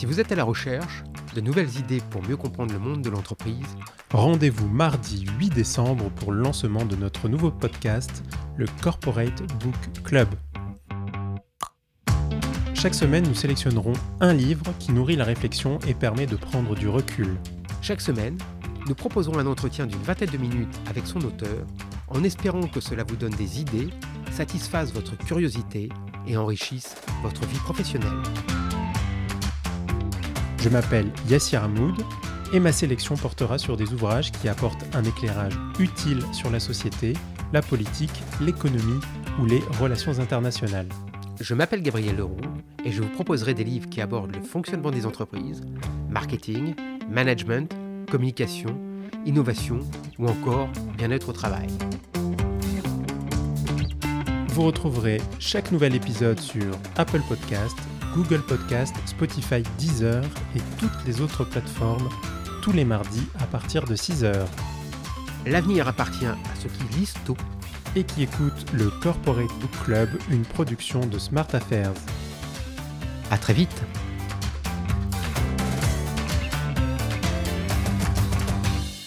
Si vous êtes à la recherche de nouvelles idées pour mieux comprendre le monde de l'entreprise, rendez-vous mardi 8 décembre pour le lancement de notre nouveau podcast, le Corporate Book Club. Chaque semaine, nous sélectionnerons un livre qui nourrit la réflexion et permet de prendre du recul. Chaque semaine, nous proposerons un entretien d'une vingtaine de minutes avec son auteur, en espérant que cela vous donne des idées, satisfasse votre curiosité et enrichisse votre vie professionnelle. Je m'appelle Yassir Hamoud et ma sélection portera sur des ouvrages qui apportent un éclairage utile sur la société, la politique, l'économie ou les relations internationales. Je m'appelle Gabriel Leroux et je vous proposerai des livres qui abordent le fonctionnement des entreprises, marketing, management, communication, innovation ou encore bien-être au travail. Vous retrouverez chaque nouvel épisode sur Apple Podcast, Google Podcast, Spotify, Deezer et toutes les autres plateformes tous les mardis à partir de 6h. L'avenir appartient à ceux qui lisent tout et qui écoutent le Corporate Book Club, une production de Smart Affairs. À très vite